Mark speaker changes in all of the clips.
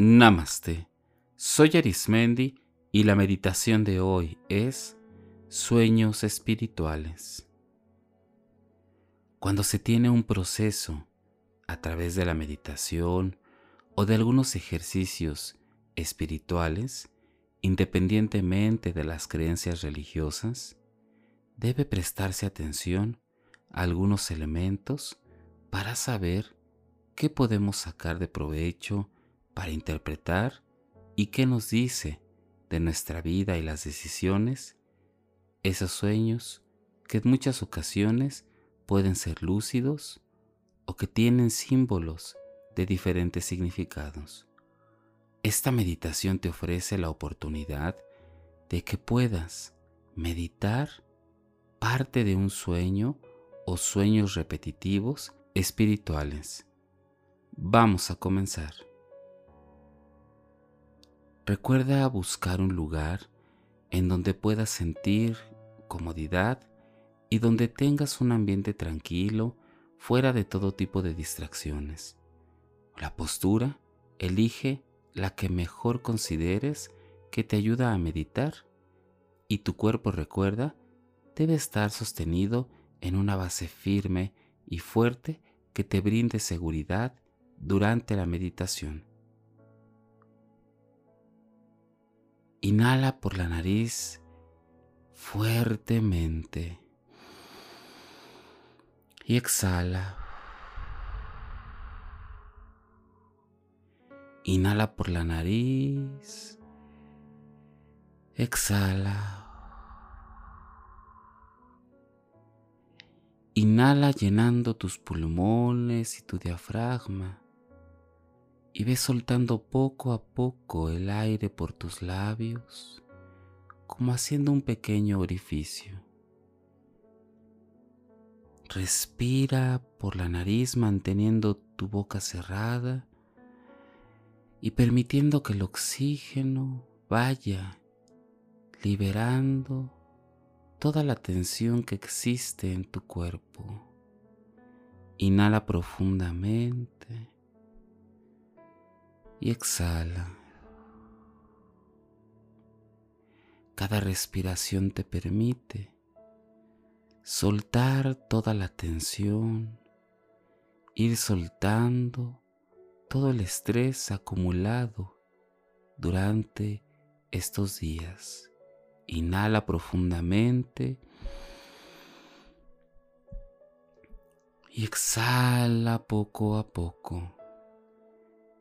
Speaker 1: Namaste. Soy Arismendi y la meditación de hoy es sueños espirituales. Cuando se tiene un proceso a través de la meditación o de algunos ejercicios espirituales, independientemente de las creencias religiosas, debe prestarse atención a algunos elementos para saber qué podemos sacar de provecho para interpretar y qué nos dice de nuestra vida y las decisiones, esos sueños que en muchas ocasiones pueden ser lúcidos o que tienen símbolos de diferentes significados. Esta meditación te ofrece la oportunidad de que puedas meditar parte de un sueño o sueños repetitivos espirituales. Vamos a comenzar. Recuerda buscar un lugar en donde puedas sentir comodidad y donde tengas un ambiente tranquilo fuera de todo tipo de distracciones. La postura, elige la que mejor consideres que te ayuda a meditar y tu cuerpo recuerda debe estar sostenido en una base firme y fuerte que te brinde seguridad durante la meditación. Inhala por la nariz fuertemente y exhala. Inhala por la nariz. Exhala. Inhala llenando tus pulmones y tu diafragma y ve soltando poco a poco el aire por tus labios, como haciendo un pequeño orificio. Respira por la nariz manteniendo tu boca cerrada y permitiendo que el oxígeno vaya liberando toda la tensión que existe en tu cuerpo. Inhala profundamente y exhala. Cada respiración te permite soltar toda la tensión, ir soltando todo el estrés acumulado durante estos días. Inhala profundamente y exhala poco a poco.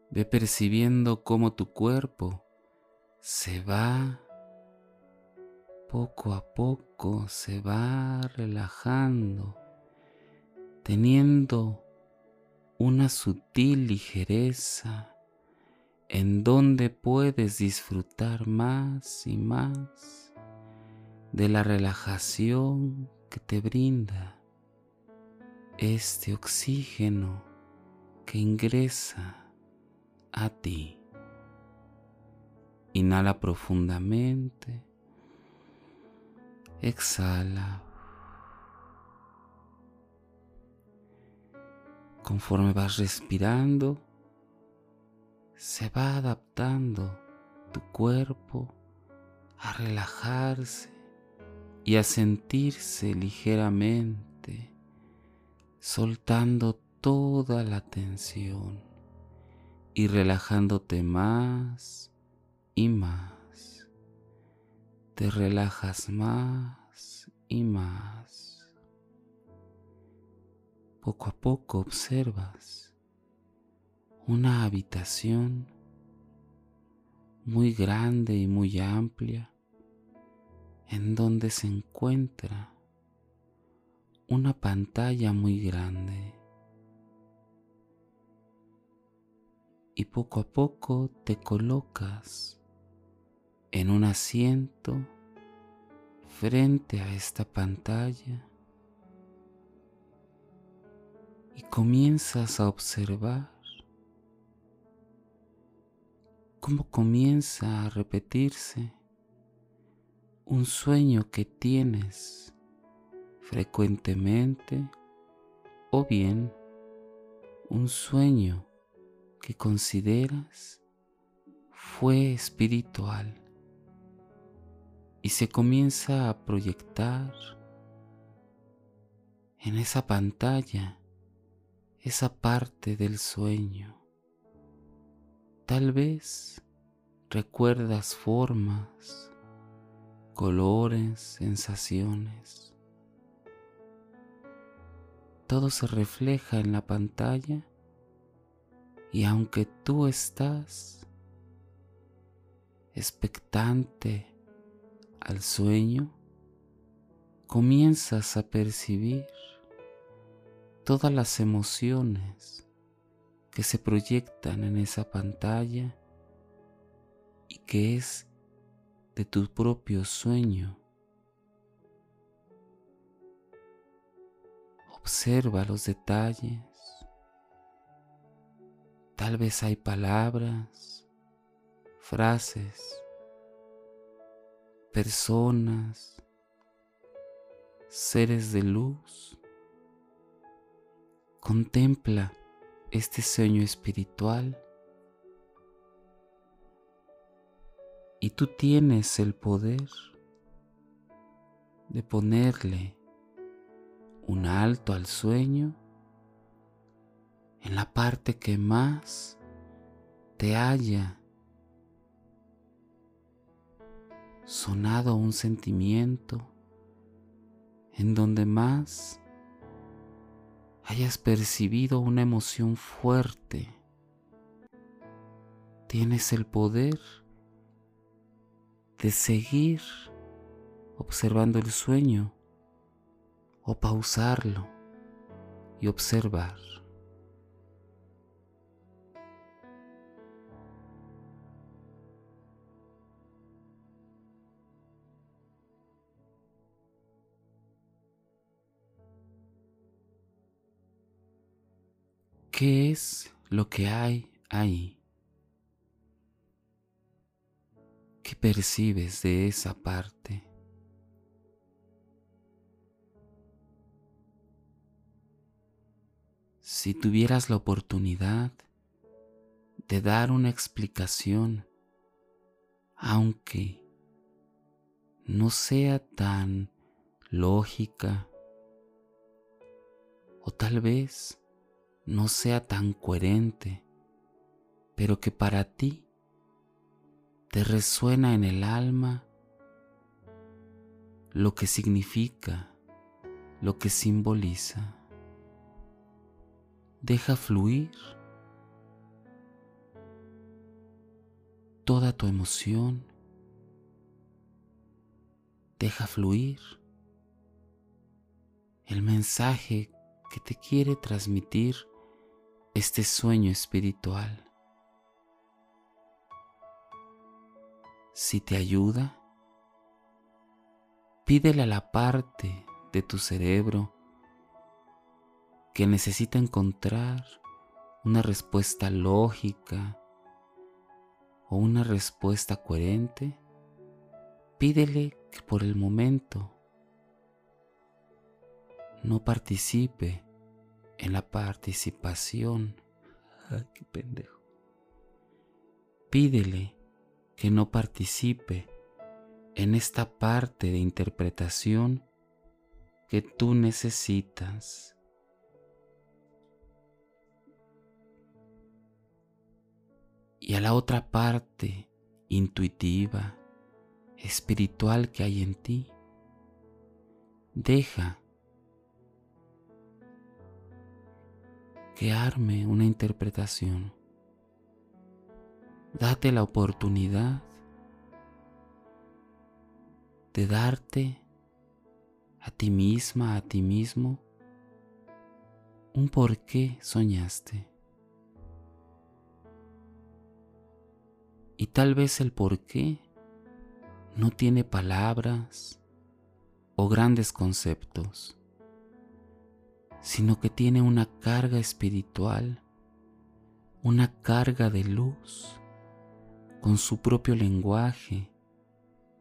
Speaker 1: Ve percibiendo cómo tu cuerpo se va poco a poco, se va relajando, teniendo una sutil ligereza en donde puedes disfrutar más y más de la relajación que te brinda este oxígeno que ingresa a ti. Inhala profundamente. Exhala. Conforme vas respirando, se va adaptando tu cuerpo a relajarse y a sentirse ligeramente, soltando toda la tensión y relajándote más y más. Te relajas más y más. Poco a poco observas una habitación muy grande y muy amplia en donde se encuentra una pantalla muy grande y poco a poco te colocas en un asiento frente a esta pantalla y comienzas a observar cómo comienza a repetirse un sueño que tienes frecuentemente o bien un sueño que consideras fue espiritual y se comienza a proyectar en esa pantalla esa parte del sueño. Tal vez recuerdas formas, colores, sensaciones. Todo se refleja en la pantalla y aunque tú estás expectante al sueño, comienzas a percibir todas las emociones que se proyectan en esa pantalla y que es de tu propio sueño. Observa los detalles. Tal vez hay palabras, frases, personas, seres de luz. Contempla este sueño espiritual y tú tienes el poder de ponerle un alto al sueño en la parte que más te haya sonado un sentimiento en donde más hayas percibido una emoción fuerte. Tienes el poder de seguir observando el sueño o pausarlo y observar. ¿Qué es lo que hay ahí? ¿Qué percibes de esa parte? Si tuvieras la oportunidad de dar una explicación, aunque no sea tan lógica, o tal vez no sea tan coherente, pero que para ti te resuena en el alma lo que significa, lo que simboliza. Deja fluir toda tu emoción. Deja fluir el mensaje que te quiere transmitir este sueño espiritual. Si te ayuda, pídele a la parte de tu cerebro que necesita encontrar una respuesta lógica o una respuesta coherente, pídele que por el momento no participe en la participación. Pendejo. Pídele que no participe en esta parte de interpretación que tú necesitas. Y a la otra parte intuitiva, espiritual que hay en ti, deja que arme una interpretación. Date la oportunidad de darte a ti misma, a ti mismo, un por qué soñaste. Y tal vez el por qué no tiene palabras o grandes conceptos sino que tiene una carga espiritual, una carga de luz, con su propio lenguaje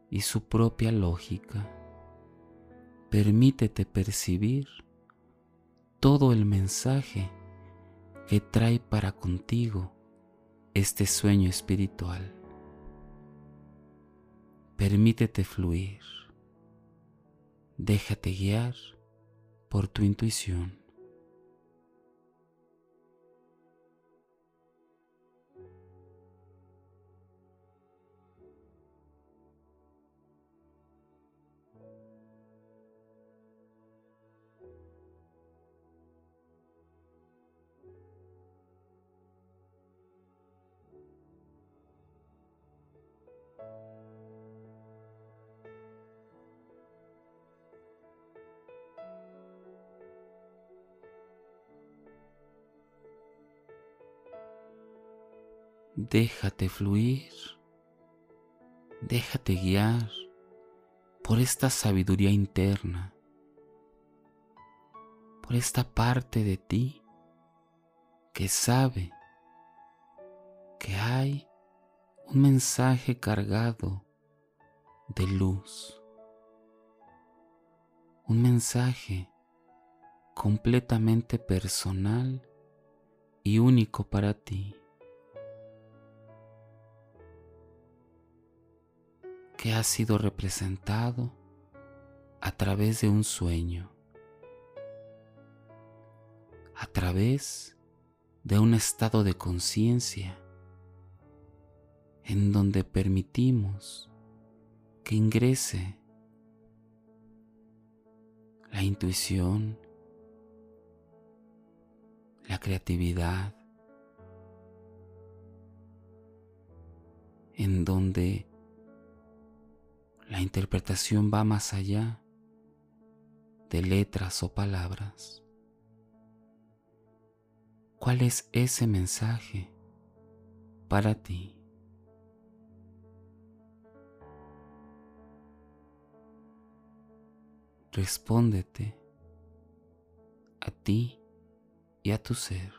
Speaker 1: y su propia lógica. Permítete percibir todo el mensaje que trae para contigo este sueño espiritual. Permítete fluir. Déjate guiar por tu intuición. Déjate fluir, déjate guiar por esta sabiduría interna, por esta parte de ti que sabe que hay un mensaje cargado de luz, un mensaje completamente personal y único para ti. Ha sido representado a través de un sueño, a través de un estado de conciencia en donde permitimos que ingrese la intuición, la creatividad, en donde la interpretación va más allá de letras o palabras. ¿Cuál es ese mensaje para ti? Respóndete a ti y a tu ser.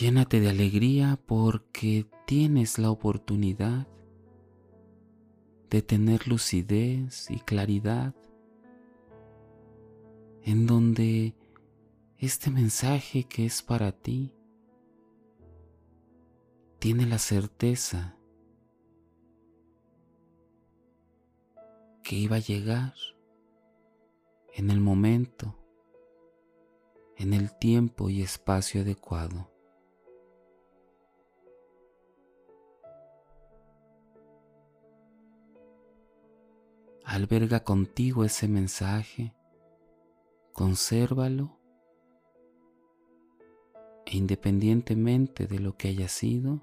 Speaker 1: Llénate de alegría porque tienes la oportunidad de tener lucidez y claridad en donde este mensaje que es para ti tiene la certeza que iba a llegar en el momento, en el tiempo y espacio adecuado. Alberga contigo ese mensaje, consérvalo e independientemente de lo que haya sido,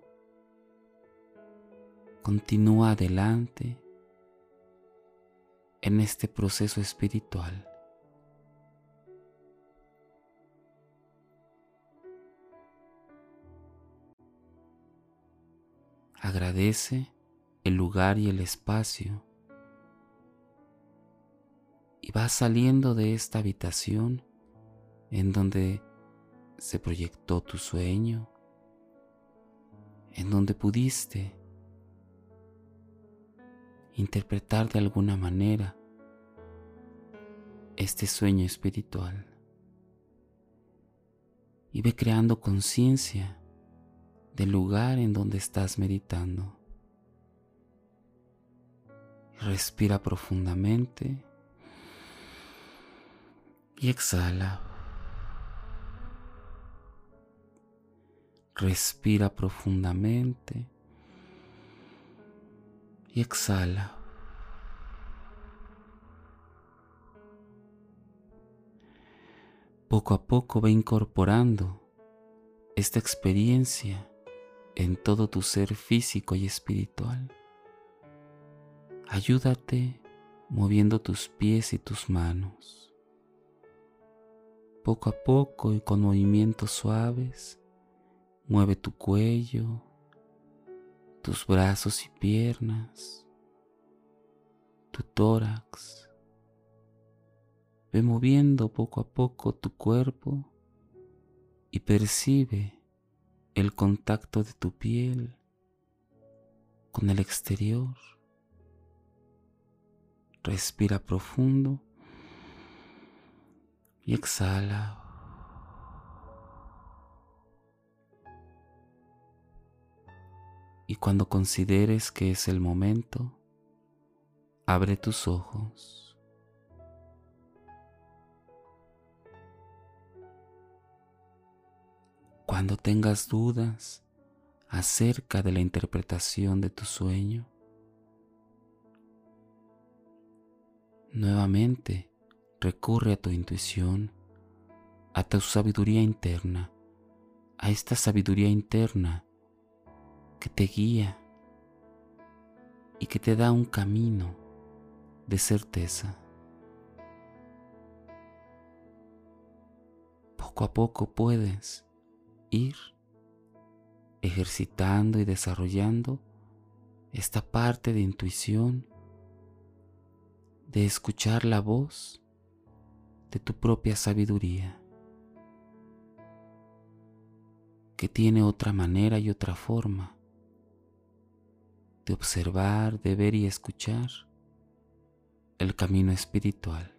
Speaker 1: continúa adelante en este proceso espiritual. Agradece el lugar y el espacio y vas saliendo de esta habitación en donde se proyectó tu sueño, en donde pudiste interpretar de alguna manera este sueño espiritual y ve creando conciencia del lugar en donde estás meditando. Respira profundamente y exhala. Respira profundamente y exhala. Poco a poco ve incorporando esta experiencia en todo tu ser físico y espiritual. Ayúdate moviendo tus pies y tus manos poco a poco y con movimientos suaves, mueve tu cuello, tus brazos y piernas, tu tórax, Ve moviendo poco a poco tu cuerpo y percibe el contacto de tu piel con el exterior. Respira profundo y exhala. Y cuando consideres que es el momento, abre tus ojos. Cuando tengas dudas acerca de la interpretación de tu sueño, nuevamente recurre a tu intuición, a tu sabiduría interna, a esta sabiduría interna que te guía y que te da un camino de certeza. Poco a poco puedes ir ejercitando y desarrollando esta parte de intuición, de escuchar la voz de tu propia sabiduría, que tiene otra manera y otra forma de observar, de ver y escuchar el camino espiritual.